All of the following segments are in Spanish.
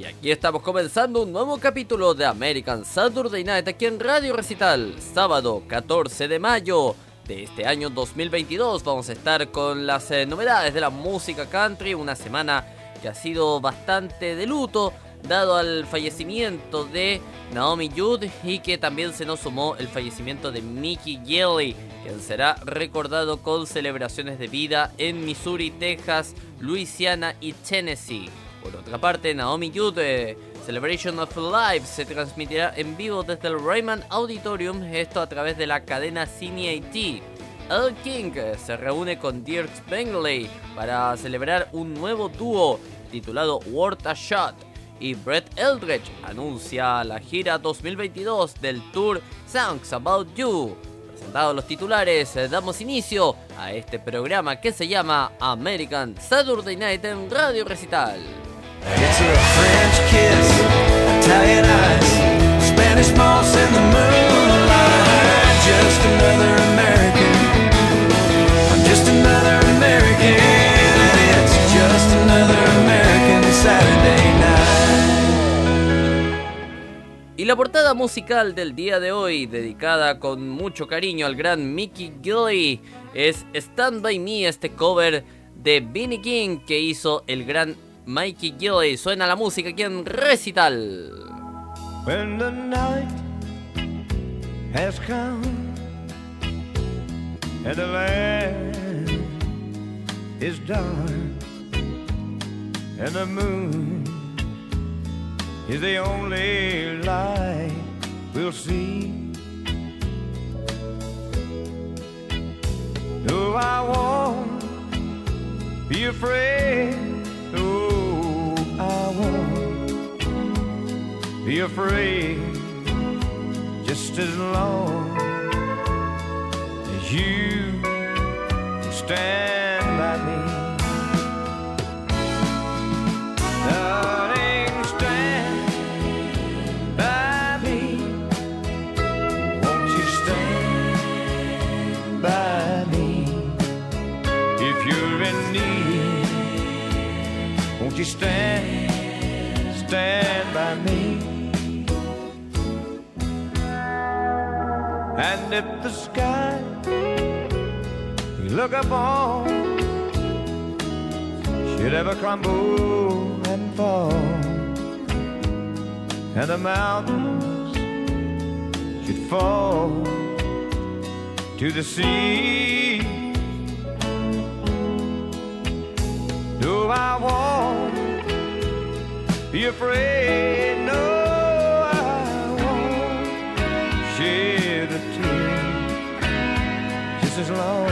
Y aquí estamos comenzando un nuevo capítulo de American Saturday Night aquí en Radio Recital, sábado 14 de mayo de este año 2022. Vamos a estar con las eh, novedades de la música country, una semana que ha sido bastante de luto dado al fallecimiento de Naomi Judd y que también se nos sumó el fallecimiento de Mickey Gilley, quien será recordado con celebraciones de vida en Missouri, Texas, Luisiana y Tennessee. Por otra parte, Naomi Judd, eh, Celebration of Life, se transmitirá en vivo desde el Raymond Auditorium, esto a través de la cadena Cine AT. El King eh, se reúne con Dirk Bengley para celebrar un nuevo dúo titulado Worth a Shot. Y Brett Eldredge anuncia la gira 2022 del tour Songs About You. Presentados los titulares, eh, damos inicio a este programa que se llama American Saturday Night en Radio Recital. It's a French kiss, Italian eyes, Spanish moss in the moonlight. Just another American. I'm just another American. It's just another American Saturday. Y la portada musical del día de hoy, dedicada con mucho cariño al gran Mickey Gilley, es Stand By Me, este cover de Vinnie King que hizo el gran Mikey Gilley. Suena la música aquí en Recital. When the night has come and the land is dark and the moon is the only light we'll see. No, I won't be afraid be afraid just as long as you stand by me. Darling, stand by me. Won't you stand by me if you're in need? Won't you stand, stand And if the sky you look upon should ever crumble and fall, and the mountains should fall to the sea. do I won't be afraid. Long,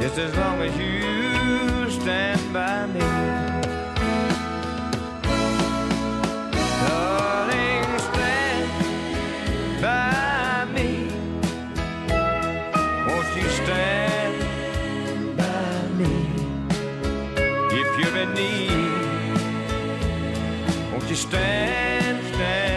just as long as you stand by me. Darling, stand by me. Won't you stand by me? If you're in need, won't you stand, stand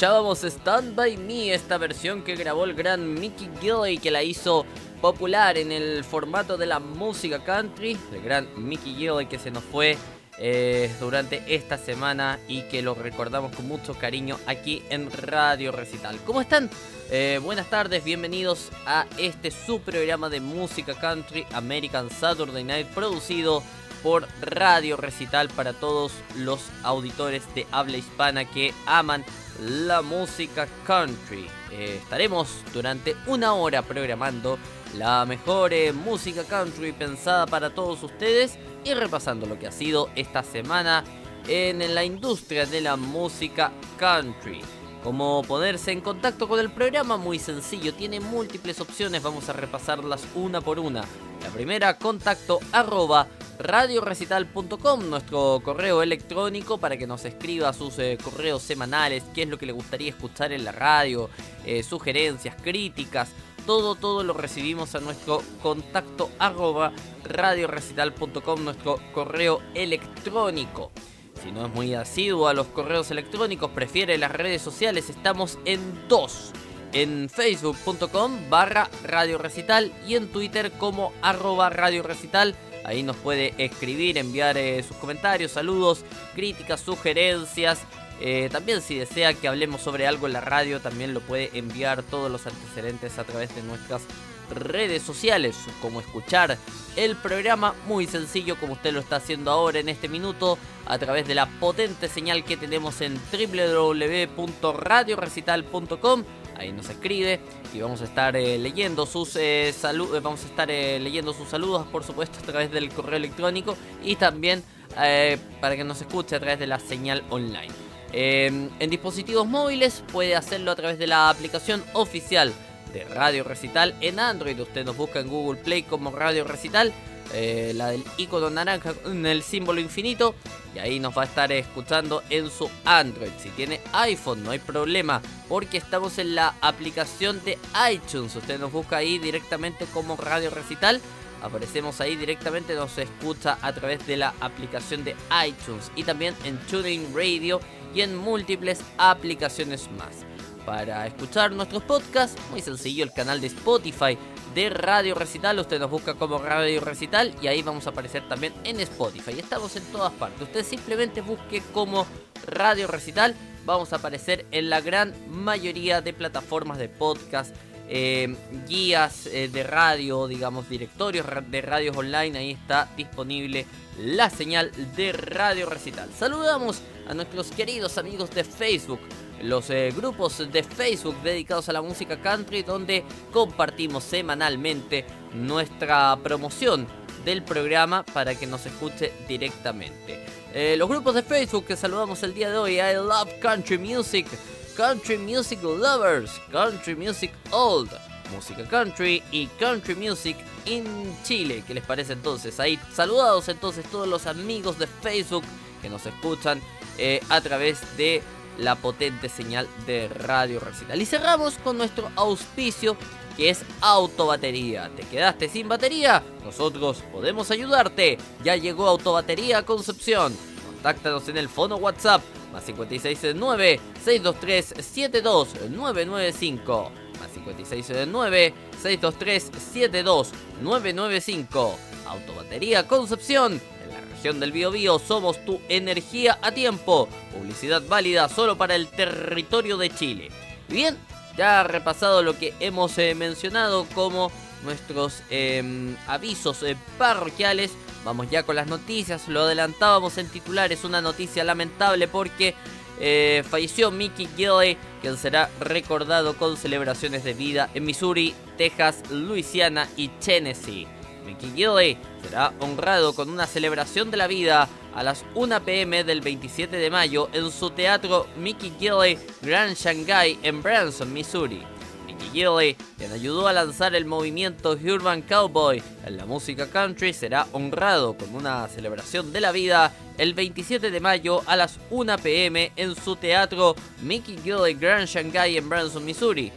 escuchábamos Stand By Me, esta versión que grabó el gran Mickey Gilley que la hizo popular en el formato de la música country, el gran Mickey Gilley que se nos fue eh, durante esta semana y que lo recordamos con mucho cariño aquí en Radio Recital. ¿Cómo están? Eh, buenas tardes, bienvenidos a este su programa de música country American Saturday Night producido por Radio Recital para todos los auditores de habla hispana que aman la música country. Eh, estaremos durante una hora programando la mejor eh, música country pensada para todos ustedes y repasando lo que ha sido esta semana en la industria de la música country. Como ponerse en contacto con el programa, muy sencillo, tiene múltiples opciones, vamos a repasarlas una por una. La primera, contacto arroba radiorecital.com, nuestro correo electrónico para que nos escriba sus eh, correos semanales, qué es lo que le gustaría escuchar en la radio, eh, sugerencias, críticas, todo, todo lo recibimos a nuestro contacto arroba radiorecital.com, nuestro correo electrónico. Si no es muy asiduo a los correos electrónicos, prefiere las redes sociales, estamos en dos. En facebook.com barra Radio Recital y en Twitter como arroba Radio Recital. Ahí nos puede escribir, enviar eh, sus comentarios, saludos, críticas, sugerencias. Eh, también si desea que hablemos sobre algo en la radio, también lo puede enviar todos los antecedentes a través de nuestras redes sociales, como escuchar el programa muy sencillo como usted lo está haciendo ahora en este minuto a través de la potente señal que tenemos en www.radiorecital.com. Ahí nos escribe y vamos a estar eh, leyendo sus eh, saludos, eh, vamos a estar leyendo sus saludos, por supuesto, a través del correo electrónico y también para que nos escuche a través de la señal online. en dispositivos móviles puede hacerlo a través de la aplicación oficial de Radio Recital en Android. Usted nos busca en Google Play como Radio Recital, eh, la del icono naranja en el símbolo infinito, y ahí nos va a estar escuchando en su Android. Si tiene iPhone, no hay problema, porque estamos en la aplicación de iTunes. Usted nos busca ahí directamente como Radio Recital. Aparecemos ahí directamente, nos escucha a través de la aplicación de iTunes y también en TuneIn Radio y en múltiples aplicaciones más. Para escuchar nuestros podcasts, muy sencillo, el canal de Spotify de Radio Recital. Usted nos busca como Radio Recital y ahí vamos a aparecer también en Spotify. Estamos en todas partes. Usted simplemente busque como Radio Recital. Vamos a aparecer en la gran mayoría de plataformas de podcast. Eh, guías eh, de radio, digamos, directorios de radios online, ahí está disponible la señal de Radio Recital. Saludamos a nuestros queridos amigos de Facebook, los eh, grupos de Facebook dedicados a la música country donde compartimos semanalmente nuestra promoción del programa para que nos escuche directamente. Eh, los grupos de Facebook que saludamos el día de hoy, I Love Country Music, Country Music Lovers, Country Music Old, Música Country y Country Music in Chile. ¿Qué les parece entonces? Ahí saludados entonces todos los amigos de Facebook que nos escuchan eh, a través de la potente señal de Radio Recital. Y cerramos con nuestro auspicio que es Autobatería. ¿Te quedaste sin batería? Nosotros podemos ayudarte. Ya llegó Autobatería Concepción. Contáctanos en el fono WhatsApp más 569 623 72995 más 569 623 72995 Autobatería Concepción del Biobío somos tu energía a tiempo. Publicidad válida solo para el territorio de Chile. Bien, ya repasado lo que hemos eh, mencionado como nuestros em, avisos eh, parroquiales. Vamos ya con las noticias. Lo adelantábamos en titulares. Una noticia lamentable porque eh, falleció Mickey Gilley, quien será recordado con celebraciones de vida en Missouri, Texas, Luisiana y Tennessee. Mickey Gilley será honrado con una celebración de la vida a las 1 pm del 27 de mayo en su teatro Mickey Gilley Grand Shanghai en Branson, Missouri. Mickey Gilley, quien ayudó a lanzar el movimiento Urban Cowboy en la música country, será honrado con una celebración de la vida el 27 de mayo a las 1 pm en su teatro Mickey Gilley Grand Shanghai en Branson, Missouri.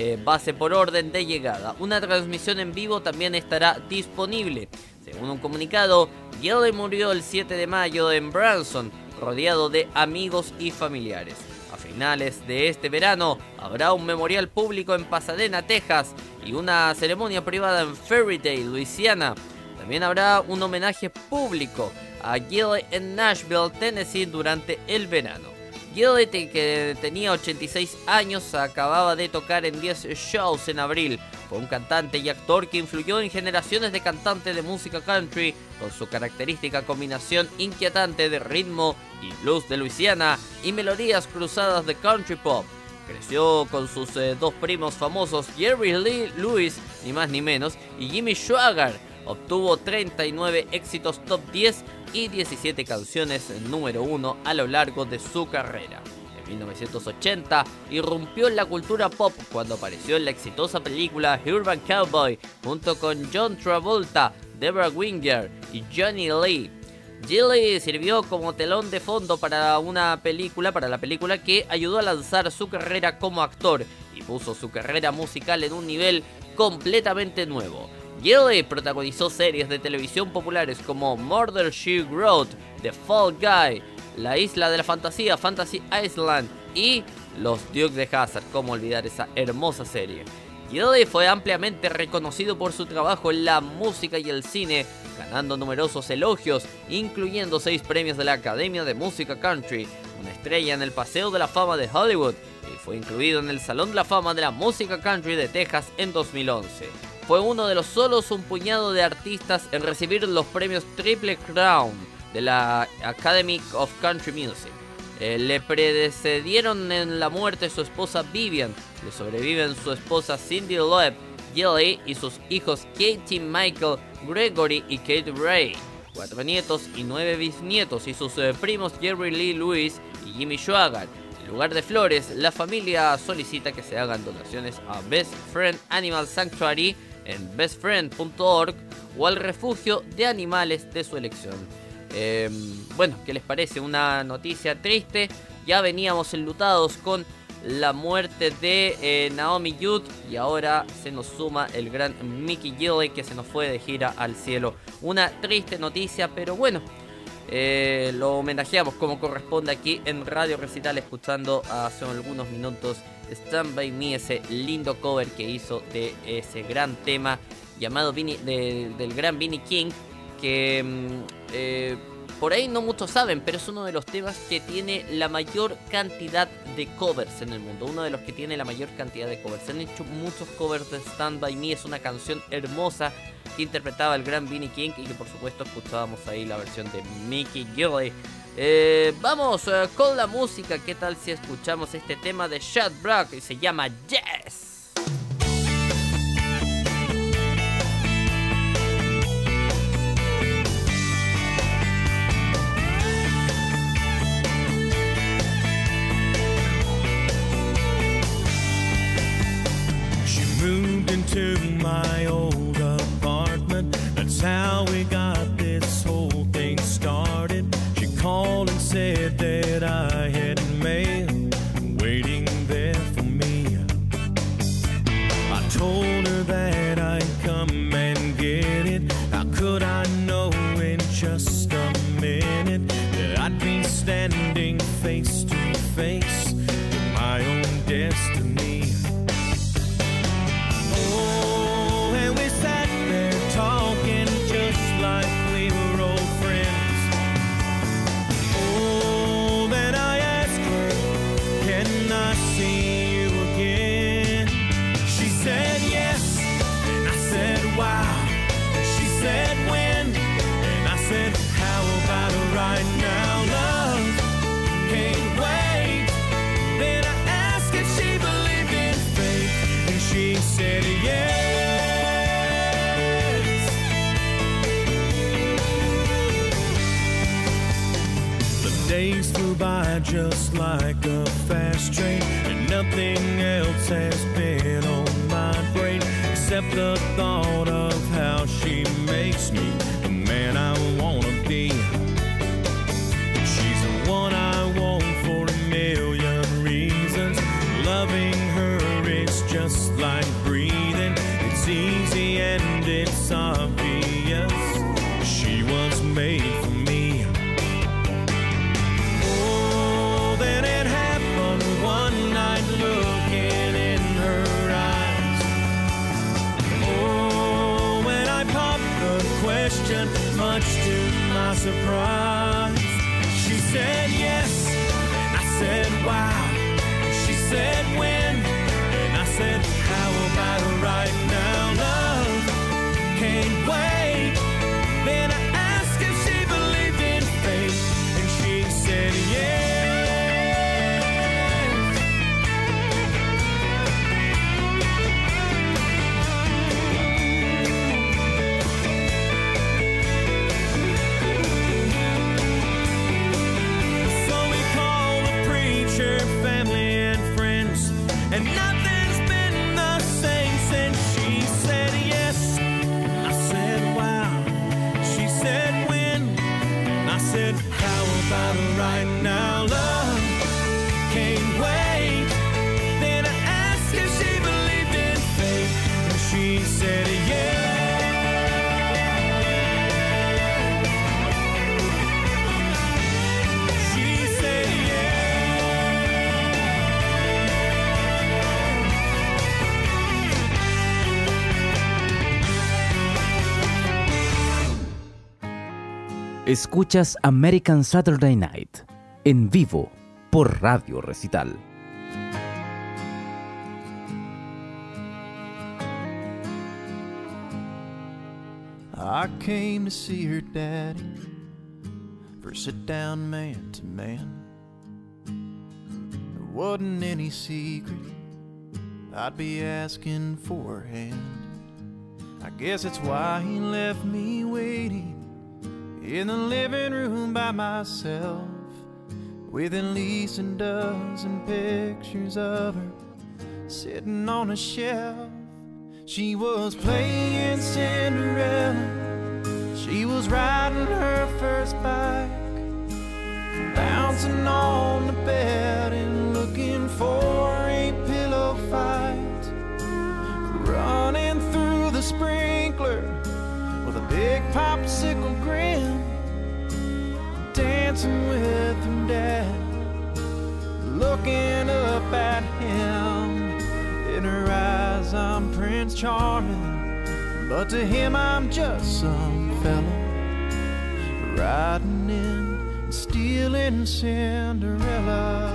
Eh, base por orden de llegada. Una transmisión en vivo también estará disponible. Según un comunicado, Gilday murió el 7 de mayo en Branson, rodeado de amigos y familiares. finales de este verano habrá un memorial público en Pasadena, Texas y una ceremonia privada en Fairytale, Luisiana. También habrá un homenaje público a Gilly en Nashville, Tennessee durante el verano. Gilly, que tenía 86 años, acababa de tocar en 10 shows en abril. Fue un cantante y actor que influyó en generaciones de cantantes de música country con su característica combinación inquietante de ritmo y blues de Luisiana y melodías cruzadas de country pop. Creció con sus eh, dos primos famosos, Jerry Lee Lewis, ni más ni menos, y Jimmy Schwager. Obtuvo 39 éxitos top 10 y 17 canciones número 1 a lo largo de su carrera. En 1980 irrumpió en la cultura pop cuando apareció en la exitosa película Urban Cowboy junto con John Travolta, Deborah Winger y Johnny Lee. Gilly sirvió como telón de fondo para una película, para la película que ayudó a lanzar su carrera como actor y puso su carrera musical en un nivel completamente nuevo. Gilly protagonizó series de televisión populares como Murder She Wrote, The Fall Guy, La Isla de la Fantasía, Fantasy Island y Los Dukes de Hazard, cómo olvidar esa hermosa serie. Gilly fue ampliamente reconocido por su trabajo en la música y el cine, ganando numerosos elogios, incluyendo seis premios de la Academia de Música Country, una estrella en el Paseo de la Fama de Hollywood y fue incluido en el Salón de la Fama de la Música Country de Texas en 2011 fue uno de los solos un puñado de artistas en recibir los premios Triple Crown de la Academy of Country Music. Eh, le predecedieron en la muerte su esposa Vivian, le sobreviven su esposa Cindy Loeb, Gilly y sus hijos Katie Michael, Gregory y Kate Ray, cuatro nietos y nueve bisnietos y sus eh, primos Jerry Lee Lewis y Jimmy Schwager. En lugar de flores, la familia solicita que se hagan donaciones a Best Friend Animal Sanctuary en bestfriend.org o al refugio de animales de su elección. Em, bueno, ¿qué les parece? Una noticia triste. Ya veníamos enlutados con la muerte de eh, Naomi Judd y ahora se nos suma el gran Mickey Gilley que se nos fue de gira al cielo. Una triste noticia, pero bueno, eh, lo homenajeamos como corresponde aquí en Radio Recital escuchando hace algunos minutos Stand By Me, ese lindo cover que hizo de ese gran tema llamado del gran Vinnie King, que mm, eh, por ahí no muchos saben, pero es uno de los temas que tiene la mayor cantidad de covers en el mundo, uno de los que tiene la mayor cantidad de covers. Se han hecho muchos covers de Stand By Me, es una canción hermosa que interpretaba el gran Vinnie King y que por supuesto escuchábamos ahí la versión de Mickey Gilley. Eh, vamos eh, con la música. ¿Qué tal si escuchamos este tema de Chad Brock y se llama Yes? By just like a fast train, and nothing else has been on my brain except the thought of how she makes me. The man I wanna Escuchas American Saturday Night en vivo por Radio Recital. I came to see her daddy for sit down man to man. There wasn't any secret I'd be asking for her hand. I guess that's why he left me waiting in the living room by myself with at least a dozen pictures of her sitting on a shelf. She was playing Cinderella. She was riding her first bike, bouncing on the bed and looking for a pillow fight. Running through the sprinkler big popsicle grin, dancing with her dad, looking up at him. In her eyes, I'm Prince Charming, but to him, I'm just some fella. Riding in and stealing Cinderella.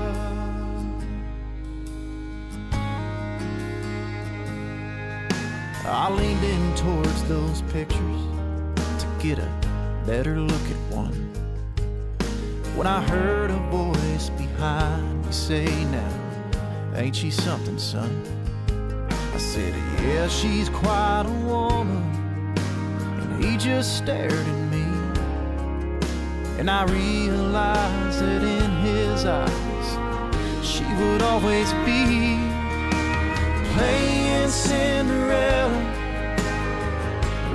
I leaned in towards those pictures get a better look at one. When I heard a voice behind me say, Now, ain't she something, son? I said, Yeah, she's quite a woman. And he just stared at me. And I realized that in his eyes, she would always be playing Cinderella,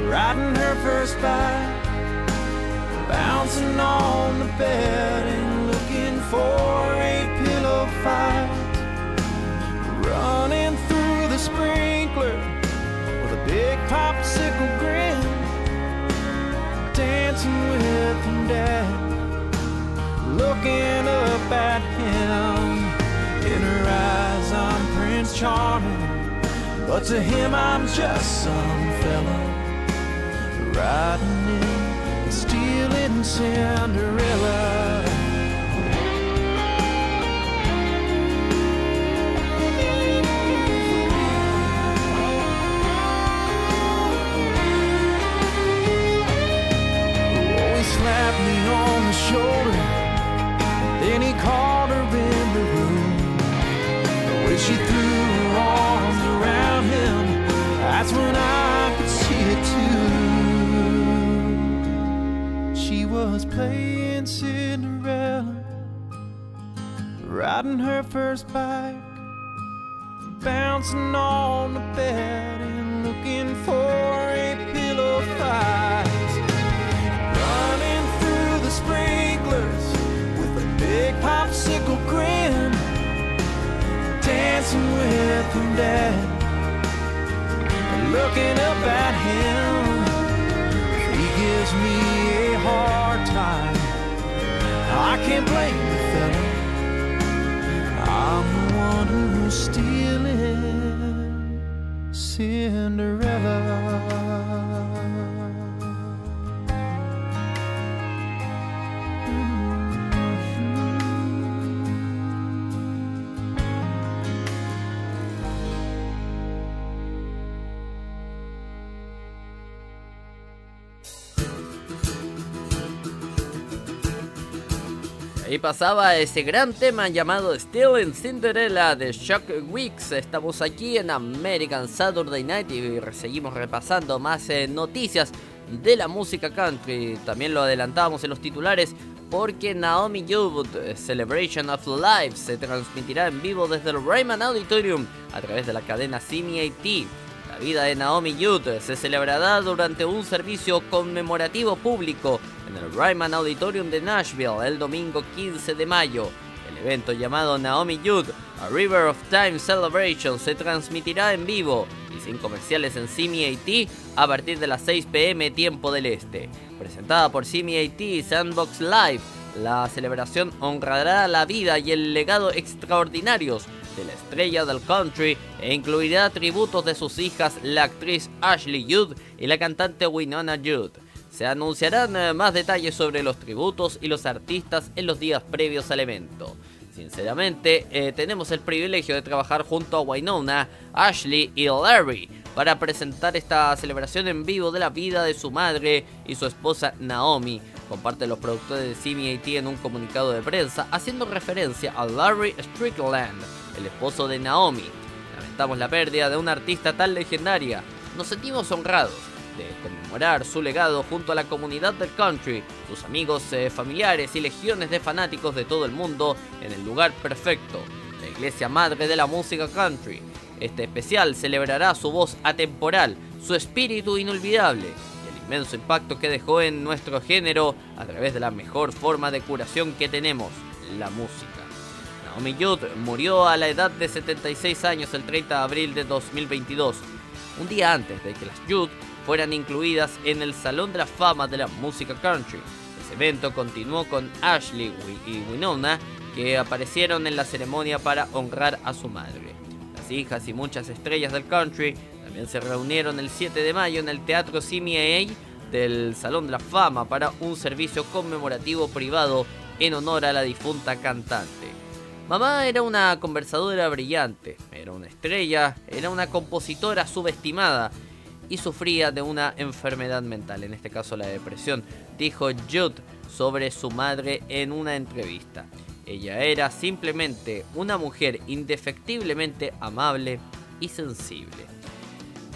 riding her first bike, bouncing on the bed and looking for a pillow fight, running through the sprinkler with a big popsicle grin, dancing with her dad, looking up at him. In her eyes, I'm Prince Charming. But to him, I'm just some fella riding in stealing Cinderella. Riding her first bike, bouncing on the bed and looking for a pillow fight. Running through the sprinklers with a big popsicle grin dancing with her dad and looking up at him. He gives me a hard time. I can't blame stealing Cinderella. Ahí pasaba ese gran tema llamado Still in Cinderella de Shock Weeks. Estamos aquí en American Saturday Night y seguimos repasando más eh, noticias de la música country. También lo adelantábamos en los titulares porque Naomi eh, Celebration of Life se transmitirá en vivo desde el Rayman Auditorium a través de la cadena CMAT. La vida de Naomi Judd se celebrará durante un servicio conmemorativo público en el Ryman Auditorium de Nashville el domingo 15 de mayo. El evento llamado Naomi Judd, A River of Time Celebration, se transmitirá en vivo y sin comerciales en CMAT a partir de las 6 pm tiempo del este. Presentada por CMAT y Sandbox Live, la celebración honrará la vida y el legado extraordinarios de la estrella del country e incluirá tributos de sus hijas, la actriz Ashley Judd y la cantante Winona Judd. Se anunciarán eh, más detalles sobre los tributos y los artistas en los días previos al evento. Sinceramente, eh, tenemos el privilegio de trabajar junto a Winona, Ashley y Larry para presentar esta celebración en vivo de la vida de su madre y su esposa Naomi, comparte los productores de CMAT en un comunicado de prensa haciendo referencia a Larry Strickland, el esposo de Naomi. Lamentamos la pérdida de una artista tan legendaria. Nos sentimos honrados de conmemorar su legado junto a la comunidad del country, sus amigos, eh, familiares y legiones de fanáticos de todo el mundo en el lugar perfecto, la iglesia madre de la música country. Este especial celebrará su voz atemporal, su espíritu inolvidable y el inmenso impacto que dejó en nuestro género a través de la mejor forma de curación que tenemos, la música. Naomi Judd murió a la edad de 76 años el 30 de abril de 2022, un día antes de que las Judd fueran incluidas en el Salón de la Fama de la Música Country. Ese evento continuó con Ashley y Winona, que aparecieron en la ceremonia para honrar a su madre. Las hijas y muchas estrellas del country también se reunieron el 7 de mayo en el Teatro CMA del Salón de la Fama para un servicio conmemorativo privado en honor a la difunta cantante. Mamá era una conversadora brillante, era una estrella, era una compositora subestimada y sufría de una enfermedad mental, en este caso la depresión, dijo Judd sobre su madre en una entrevista. Ella era simplemente una mujer indefectiblemente amable y sensible.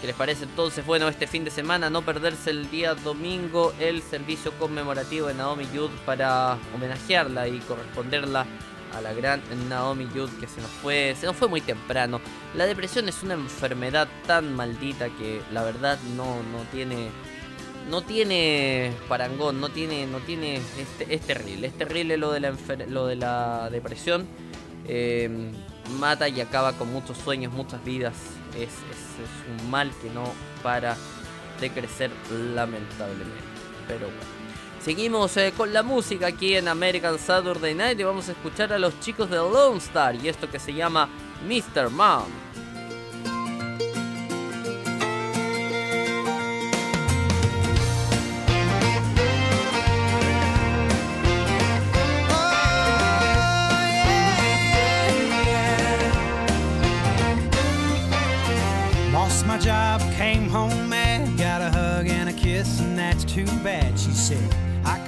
¿Qué les parece entonces? Bueno, este fin de semana no perderse el día domingo el servicio conmemorativo de Naomi Judd para homenajearla y corresponderla a la gran Naomi Judd que se nos fue, se nos fue muy temprano. La depresión es una enfermedad tan maldita que la verdad no, no tiene no tiene parangón, no tiene no tiene es, terrible, es terrible lo de la lo de la depresión. Eh, mata y acaba con muchos sueños, muchas vidas. Es, es un mal que no para de crecer lamentablemente. Pero bueno. Seguimos eh, con la música aquí en American Saturday Night y vamos a escuchar a los chicos de Lone Star y esto que se llama Mr. Mom.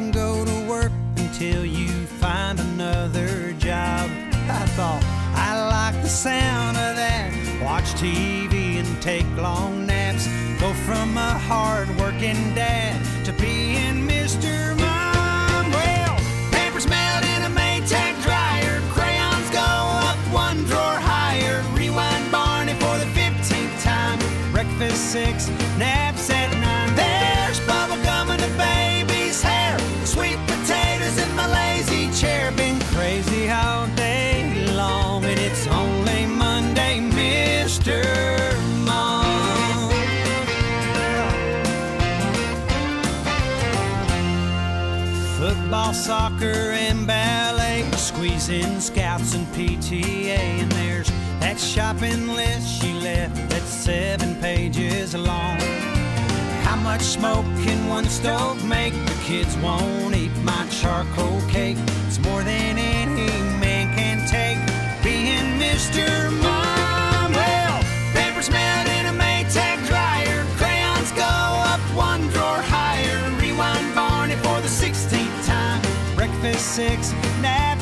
Can go to work until you find another job. I thought I like the sound of that. Watch TV and take long naps. Go from a hard working dad to being Mr. Mom. Well, papers mailed in a Maytag dryer. Crayons go up one drawer higher. Rewind Barney for the 15th time. Breakfast six, naps at Football, soccer, and ballet, squeezing scouts and PTA, and there's that shopping list she left that's seven pages long. How much smoke can one stove make? The kids won't eat my charcoal cake. It's more than any man can take. Being Mr. 26 now.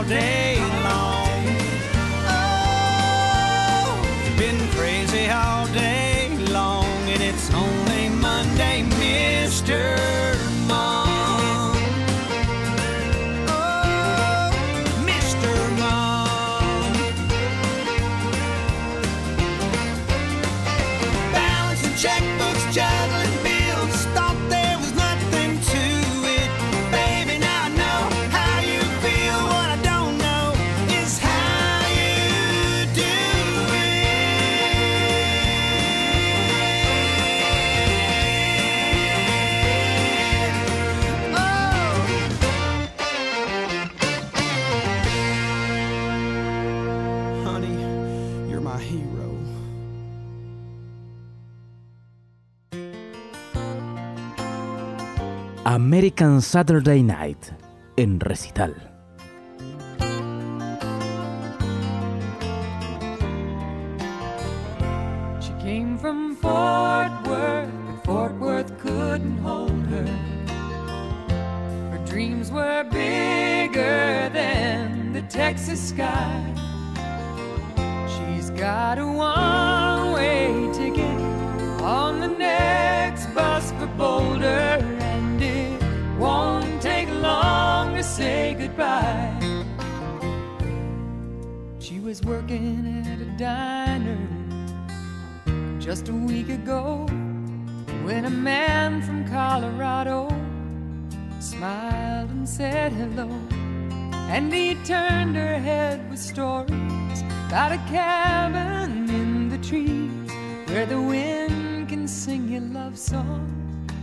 All day American Saturday Night en recital. She came from Fort Worth, but Fort Worth couldn't hold her. Her dreams were bigger than the Texas sky. She's got a one She was working at a diner just a week ago when a man from Colorado smiled and said hello. And he turned her head with stories about a cabin in the trees where the wind can sing your love song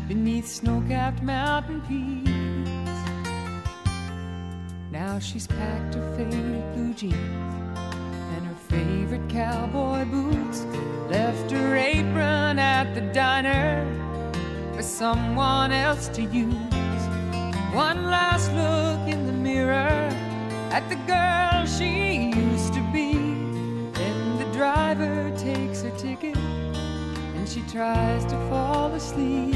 beneath snow capped mountain peaks. Now she's packed her faded blue jeans and her favorite cowboy boots. Left her apron at the diner for someone else to use. One last look in the mirror at the girl she used to be. Then the driver takes her ticket and she tries to fall asleep.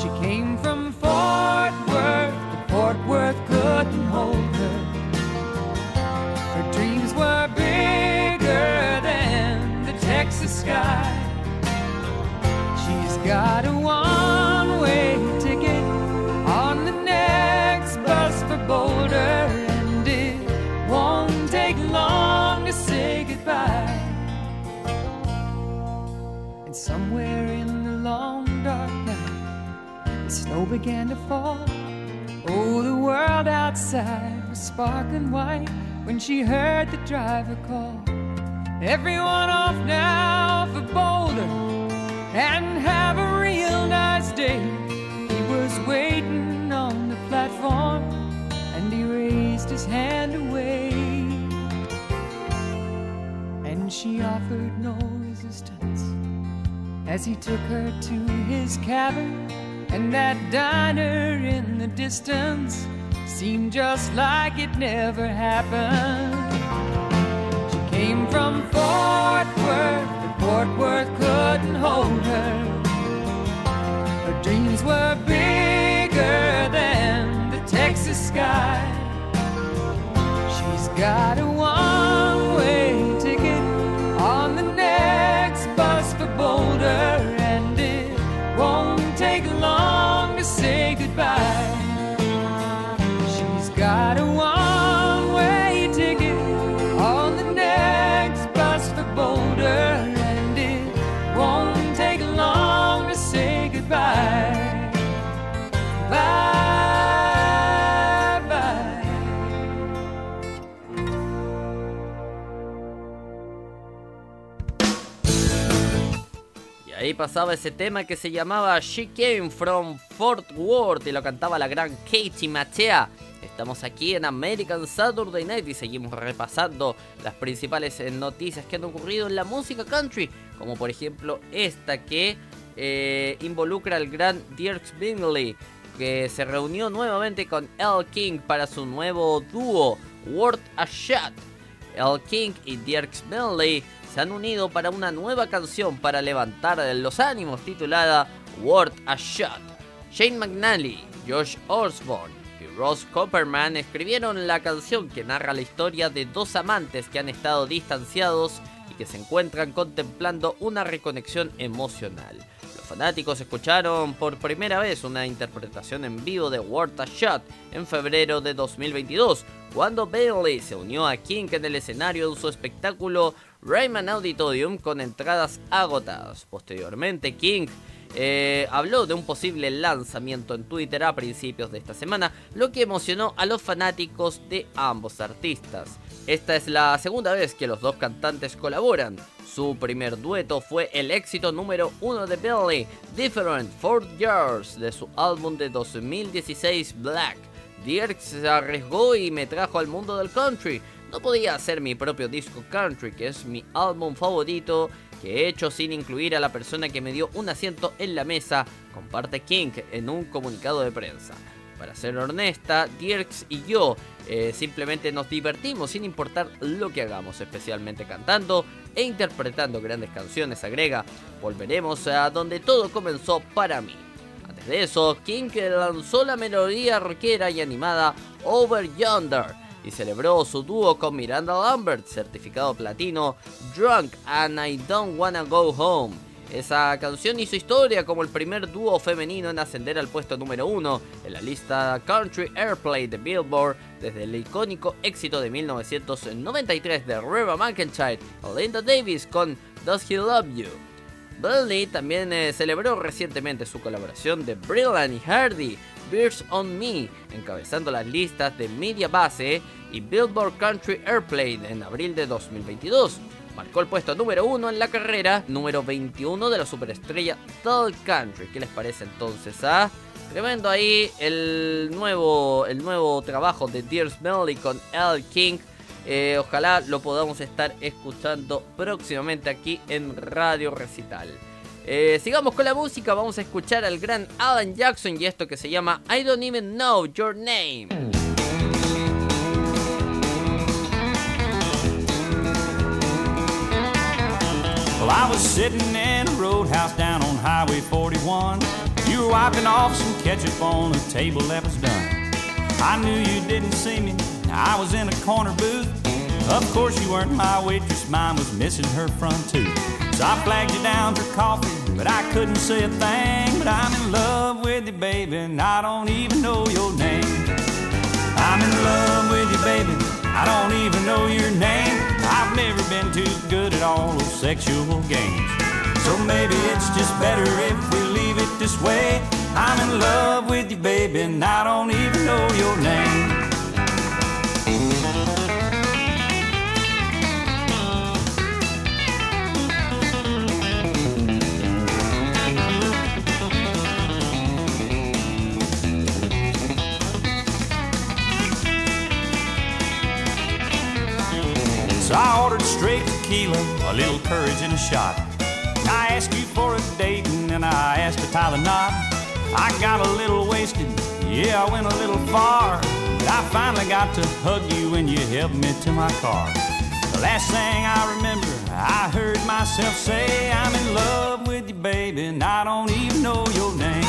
She came from Fort Worth, Fort Worth couldn't hold her. Her dreams were bigger than the Texas sky. She's got a one way ticket on the next bus for Boulder, and it won't take long to say goodbye. And somewhere in the long dark night, the snow began to fall. Oh, the world outside was sparkling white when she heard the driver call. Everyone off now for Boulder and have a real nice day. He was waiting on the platform and he raised his hand away. And she offered no resistance as he took her to his cabin. And that diner in the distance seemed just like it never happened. She came from Fort Worth, but Fort Worth couldn't hold her. Her dreams were bigger than the Texas sky. She's got a one pasaba ese tema que se llamaba She Came From Fort Worth y lo cantaba la gran Katie Matea. Estamos aquí en American Saturday Night y seguimos repasando las principales eh, noticias que han ocurrido en la música country, como por ejemplo esta que eh, involucra al gran Dirk Bingley, que se reunió nuevamente con El King para su nuevo dúo, Worth a Shot. El King y Dirk Bingley se han unido para una nueva canción para levantar los ánimos titulada Worth a Shot. Shane McNally, Josh Osborne y Ross Copperman escribieron la canción que narra la historia de dos amantes que han estado distanciados y que se encuentran contemplando una reconexión emocional. Los fanáticos escucharon por primera vez una interpretación en vivo de Worth a Shot en febrero de 2022, cuando Bailey se unió a King en el escenario de su espectáculo Rayman Auditorium con entradas agotadas. Posteriormente, King eh, habló de un posible lanzamiento en Twitter a principios de esta semana, lo que emocionó a los fanáticos de ambos artistas. Esta es la segunda vez que los dos cantantes colaboran. Su primer dueto fue el éxito número uno de Billy, Different Four Years, de su álbum de 2016 Black. Dirk se arriesgó y me trajo al mundo del country. No podía hacer mi propio disco country, que es mi álbum favorito, que he hecho sin incluir a la persona que me dio un asiento en la mesa, comparte King en un comunicado de prensa. Para ser honesta, Dirks y yo eh, simplemente nos divertimos sin importar lo que hagamos, especialmente cantando e interpretando grandes canciones, agrega. Volveremos a donde todo comenzó para mí. Antes de eso, King lanzó la melodía rockera y animada Over Yonder y celebró su dúo con Miranda Lambert, certificado platino, Drunk and I Don't Wanna Go Home. Esa canción hizo historia como el primer dúo femenino en ascender al puesto número uno en la lista Country Airplay de Billboard desde el icónico éxito de 1993 de Reba McEntire Linda Davis con Does He Love You. Burnley también eh, celebró recientemente su colaboración de Brilliant y Hardy, Beers on Me, encabezando las listas de Media Base y Billboard Country Airplay en abril de 2022. Marcó el puesto número uno en la carrera, número 21 de la superestrella Tall Country. ¿Qué les parece entonces? Ah? Tremendo ahí el nuevo, el nuevo trabajo de Dear Smelly con L. King. Eh, ojalá lo podamos estar escuchando próximamente aquí en Radio Recital. Eh, sigamos con la música, vamos a escuchar al gran Alan Jackson y esto que se llama I Don't Even Know Your Name. Well, I was sitting in a roadhouse down on Highway 41. You were wiping off some ketchup on a table that was done. I knew you didn't see me. I was in a corner booth. Of course, you weren't my waitress. Mine was missing her front tooth. So I flagged you down for coffee, but I couldn't say a thing. But I'm in love with you, baby, and I don't even know your name. I'm in love with you, baby. I don't even know your name. I've never been too good at all those sexual games. So maybe it's just better if we leave it this way. I'm in love with you, baby, and I don't even know your name. Tequila, a little courage and a shot. I asked you for a date and then I asked to tie the knot. I got a little wasted, yeah, I went a little far. But I finally got to hug you when you helped me to my car. The last thing I remember, I heard myself say, I'm in love with you, baby, and I don't even know your name.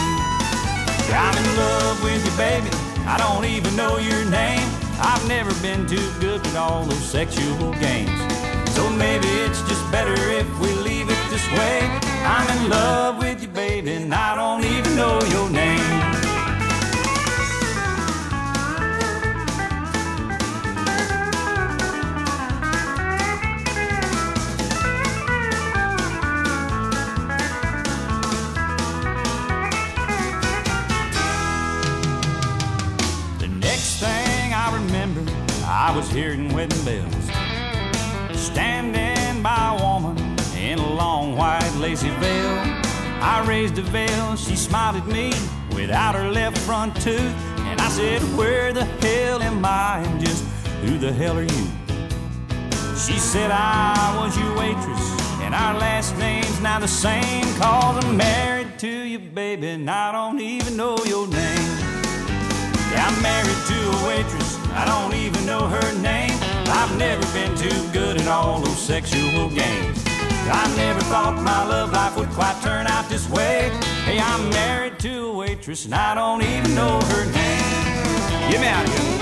I'm in love with you, baby. I don't even know your name. I've never been too good at all those sexual games. So maybe it's just better if we leave it this way. I'm in love with you, baby, and I don't even know your name. The next thing I remember, I was hearing wedding bells. Standing by a woman in a long white lacy veil. I raised a veil, she smiled at me without her left front tooth. And I said, Where the hell am I? And just who the hell are you? She said, I was your waitress, and our last name's now the same. Cause I'm married to you, baby, and I don't even know your name. Yeah, I'm married to a waitress, I don't even know her name. I've never been too good at all those sexual games. I never thought my love life would quite turn out this way. Hey, I'm married to a waitress, and I don't even know her name. Get me out of here.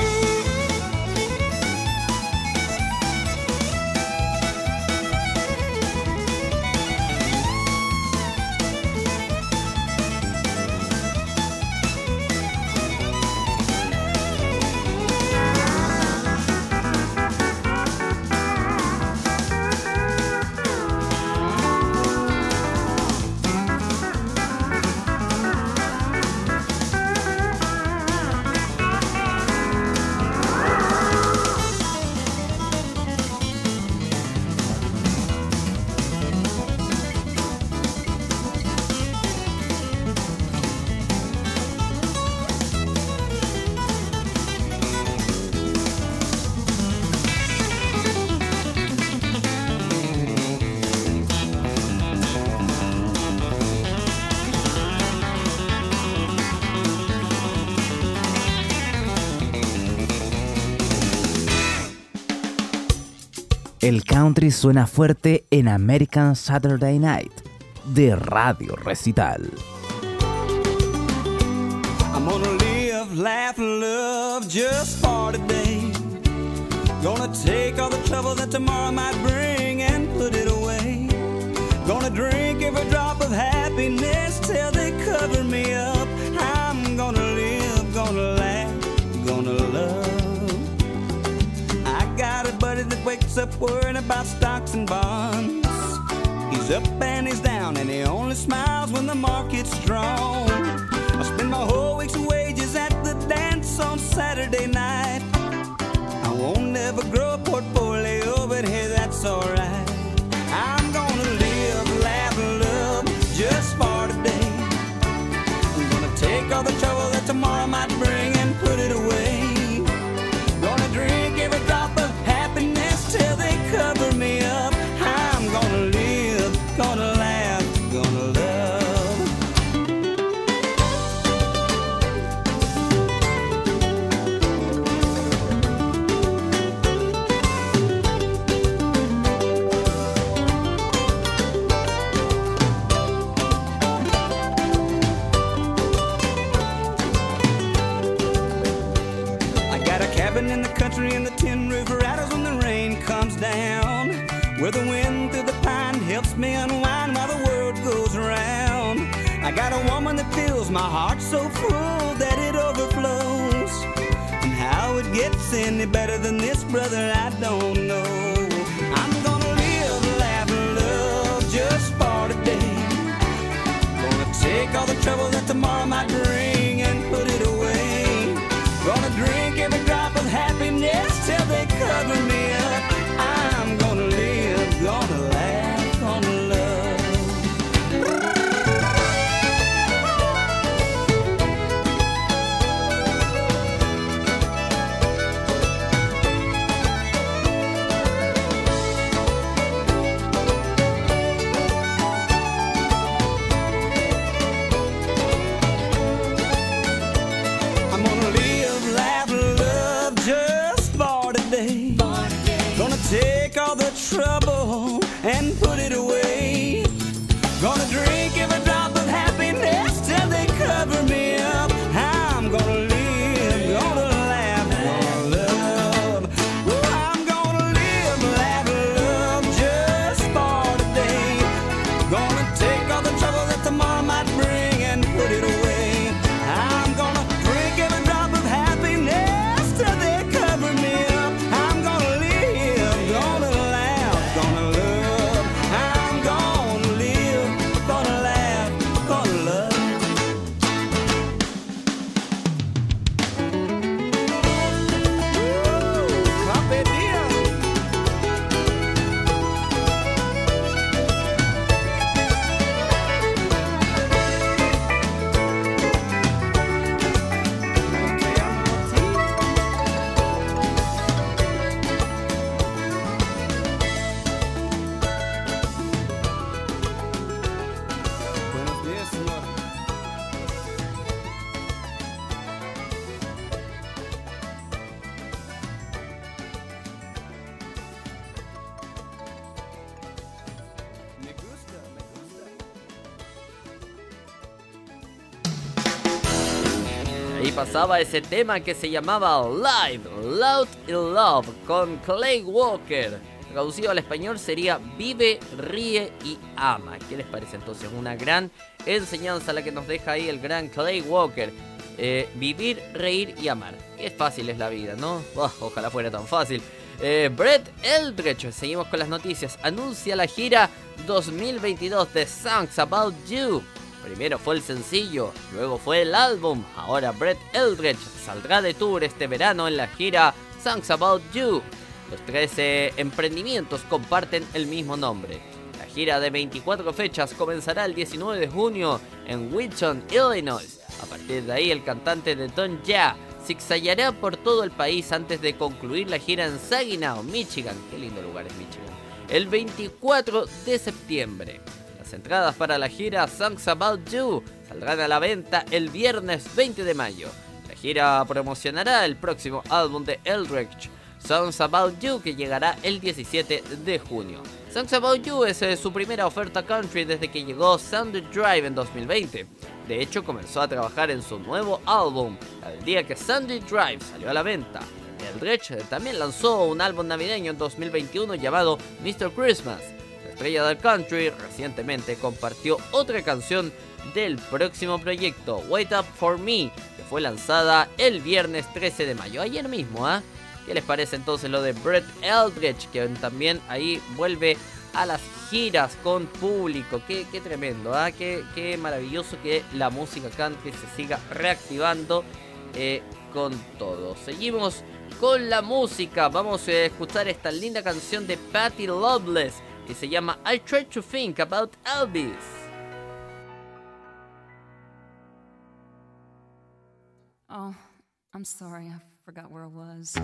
El country suena fuerte en American Saturday Night de Radio Recital. I'm gonna live, laugh, love just for today. Gonna take all the trouble that tomorrow might bring and put it away. Gonna drink every drop of happiness till they cover me up. Wakes up worrying about stocks and bonds. He's up and he's down, and he only smiles when the market's strong. I spend my whole week's wages at the dance on Saturday night. I won't ever grow a portfolio, but hey, that's alright. So full that it overflows. And how it gets any better than this, brother, I don't know. I'm gonna live, laugh, love just for today. Gonna take all the trouble that tomorrow might bring pasaba ese tema que se llamaba Live, Loud in Love con Clay Walker. Traducido al español sería Vive, ríe y ama. ¿Qué les parece entonces? Una gran enseñanza la que nos deja ahí el gran Clay Walker. Eh, vivir, reír y amar. Qué fácil es la vida, ¿no? Ojalá fuera tan fácil. Eh, Brett Eldredge, seguimos con las noticias, anuncia la gira 2022 de Songs About You. Primero fue el sencillo, luego fue el álbum. Ahora Brett Eldredge saldrá de tour este verano en la gira Songs About You. Los 13 emprendimientos comparten el mismo nombre. La gira de 24 fechas comenzará el 19 de junio en Wilson, Illinois. A partir de ahí, el cantante de Don Ya zigzagueará por todo el país antes de concluir la gira en Saginaw, Michigan. Qué lindo lugar es Michigan. El 24 de septiembre. Entradas para la gira Songs About You saldrán a la venta el viernes 20 de mayo. La gira promocionará el próximo álbum de Eldridge, Songs About You, que llegará el 17 de junio. Songs About You es eh, su primera oferta country desde que llegó Sound Drive en 2020. De hecho, comenzó a trabajar en su nuevo álbum el día que Sunday Drive salió a la venta. Eldridge también lanzó un álbum navideño en 2021 llamado Mr. Christmas. La estrella del country recientemente compartió otra canción del próximo proyecto, Wait Up For Me, que fue lanzada el viernes 13 de mayo, ayer mismo, ¿ah? ¿Qué les parece entonces lo de Brett Eldridge, que también ahí vuelve a las giras con público? Qué, qué tremendo, ¿ah? Qué, qué maravilloso que la música country se siga reactivando eh, con todo. Seguimos con la música. Vamos a escuchar esta linda canción de Patty Loveless que se llama I Try to Think About Elvis. Oh, I'm sorry, I forgot where I was.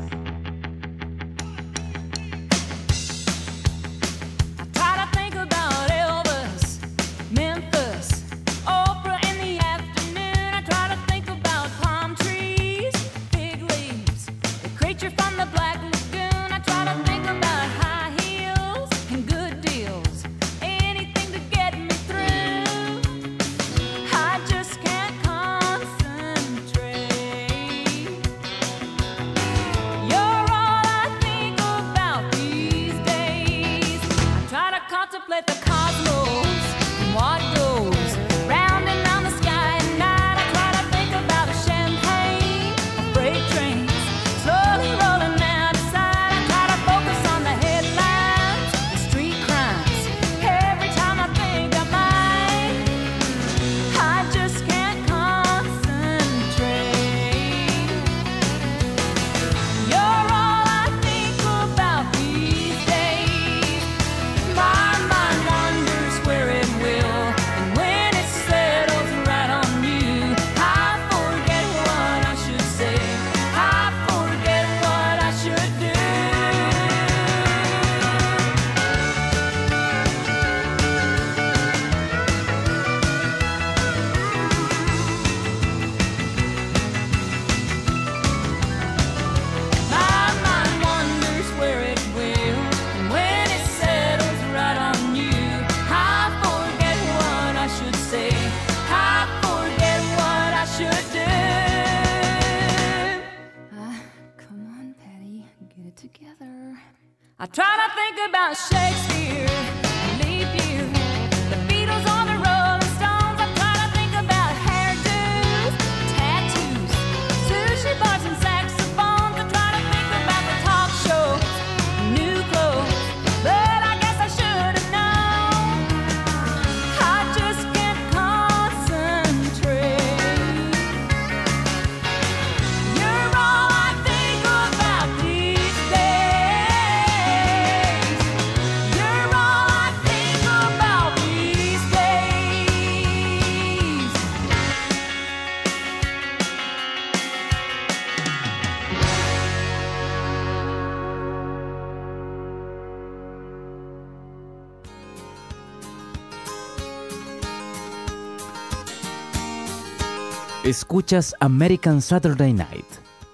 Escuchas American Saturday Night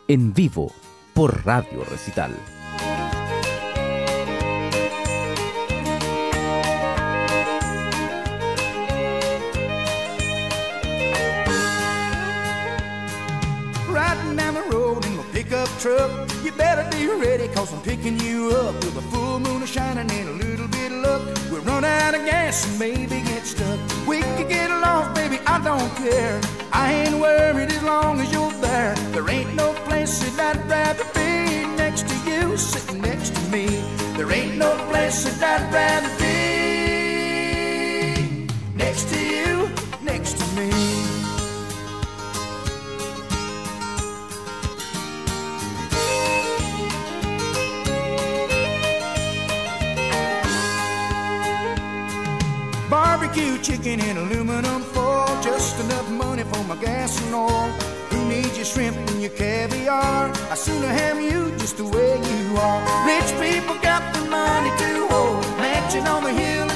en vivo por Radio Recital. truck. You better be ready, cause I'm picking you up with a full moon shining and a little bit of luck. We'll run out of gas and maybe get stuck. We could get baby, I don't care. I ain't worried as long as you're there. There ain't no place that I'd rather be next to you, sitting next to me. There ain't no place that I'd rather be next to you, next to me. Barbecue chicken in aluminum gas and oil. Who needs your shrimp and your caviar? I sooner have you just the way you are. Rich people got the money to hold, mansion on the hill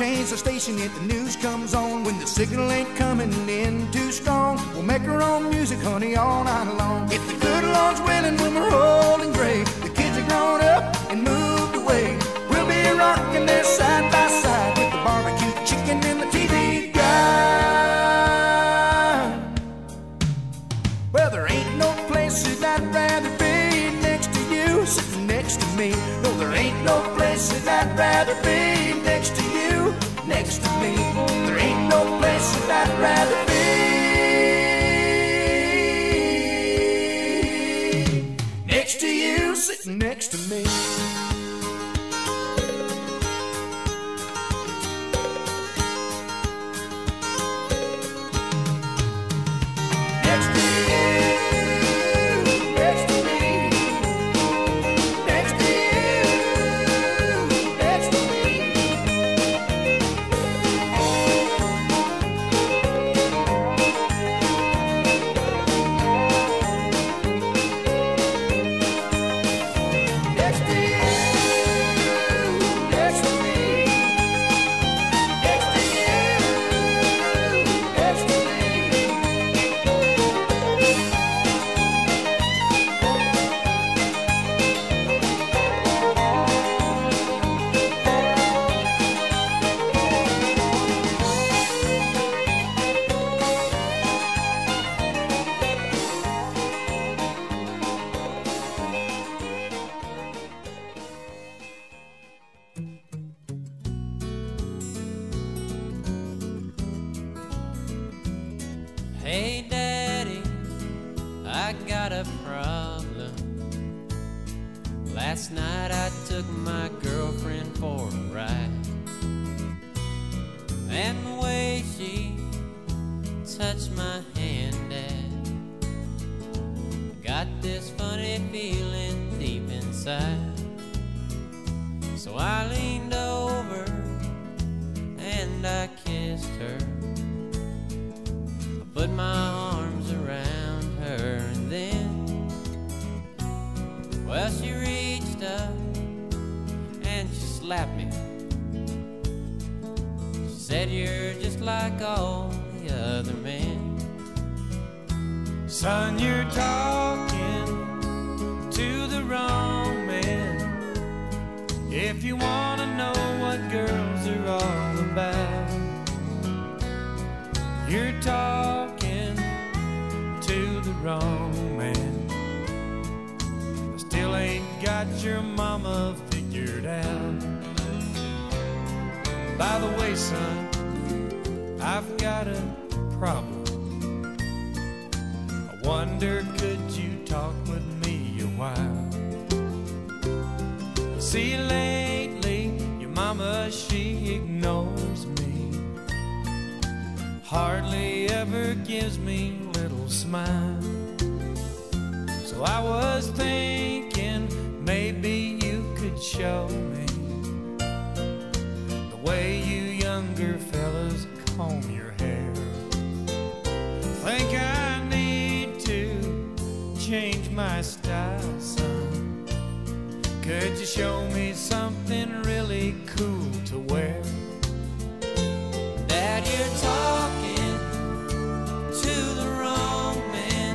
change the station if the news comes on. When the signal ain't coming in too strong, we'll make our own music, honey, all night long. If the good Lord's willing, when we're old and gray, the kids are grown up and moved away. We'll be rocking there side by side with the barbecue chicken and the TV guy. Well, there ain't no place that I'd rather be next to you, sitting next to me. No, there ain't no place that I'd rather be me. There ain't no place that I'd rather got a problem. Last night I took my girlfriend for a ride. And the way she touched my hand, Dad, got this funny feeling deep inside. So I leaned over and I kissed her. I put my arms well, she reached up and she slapped me. She said, You're just like all the other men. Son, you're talking to the wrong man. If you wanna know what girls are all about, you're talking to the wrong your mama figured out. By the way, son, I've got a problem. I wonder, could you talk with me a while? See, lately, your mama, she ignores me. Hardly ever gives me little smile. So I was thinking show me the way you younger fellas comb your hair. Think I need to change my style, son. Could you show me something really cool to wear? Dad, you're talking to the wrong man.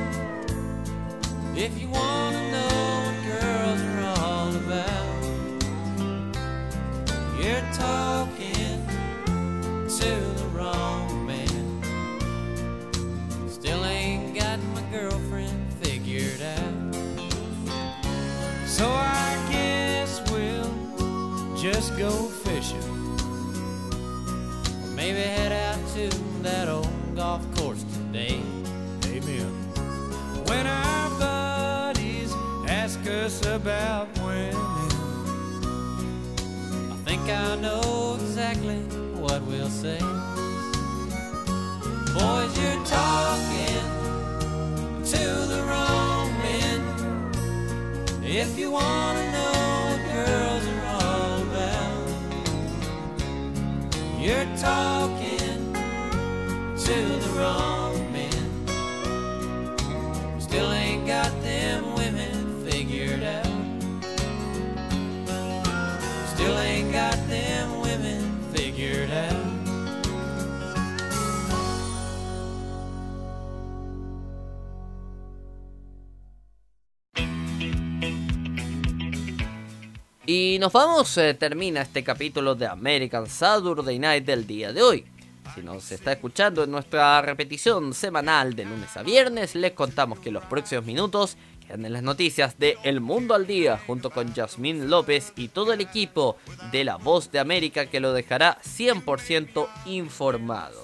If you want know exactly what we'll say. Boys, you're talking to the wrong men. If you wanna know what girls are all about, you're talking to the wrong Y nos vamos, eh, termina este capítulo de American Saturday Night del día de hoy. Si nos está escuchando en nuestra repetición semanal de lunes a viernes, les contamos que los próximos minutos quedan en las noticias de El Mundo al Día, junto con Yasmín López y todo el equipo de La Voz de América que lo dejará 100% informado.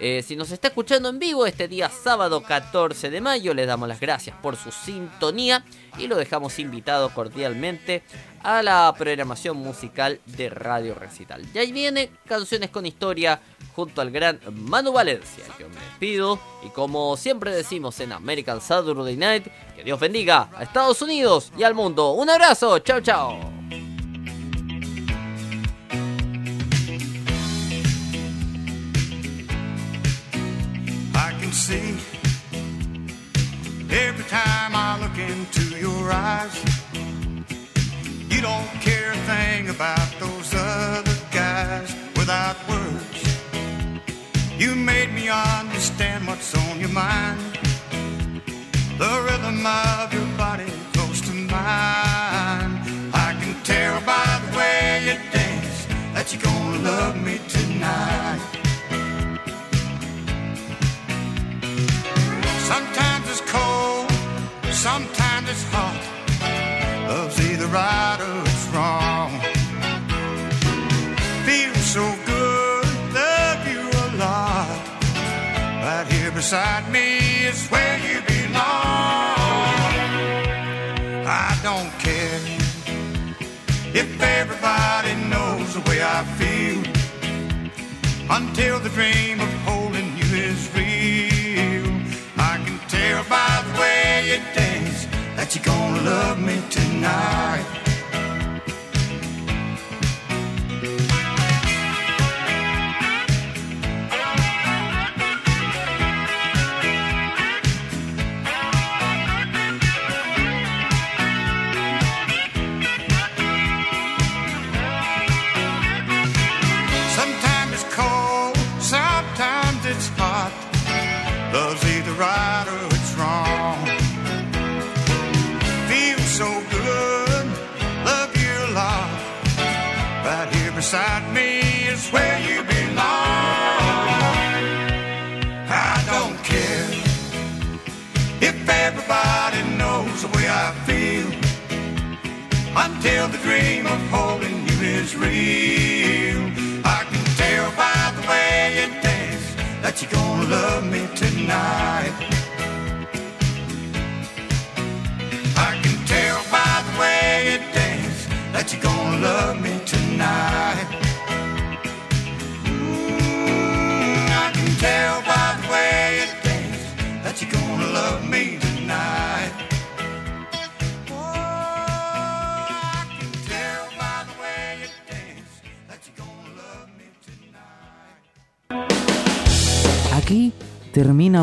Eh, si nos está escuchando en vivo este día sábado 14 de mayo, les damos las gracias por su sintonía y lo dejamos invitado cordialmente a la programación musical de Radio Recital. Y ahí viene Canciones con Historia junto al gran Manu Valencia. Yo me despido y como siempre decimos en American Saturday Night, que Dios bendiga a Estados Unidos y al mundo. Un abrazo, chao chao. You don't care a thing about those other guys without words. You made me understand what's on your mind. The rhythm of your body close to mine. I can tell by the way you dance that you're gonna love me tonight. Sometimes it's cold, sometimes it's hot. Love's either right or it's wrong. Feels so good, love you a lot. Right here beside me is where you belong. I don't care if everybody knows the way I feel until the dream of holding you is real. I can tell by the way you that you're gonna love me tonight.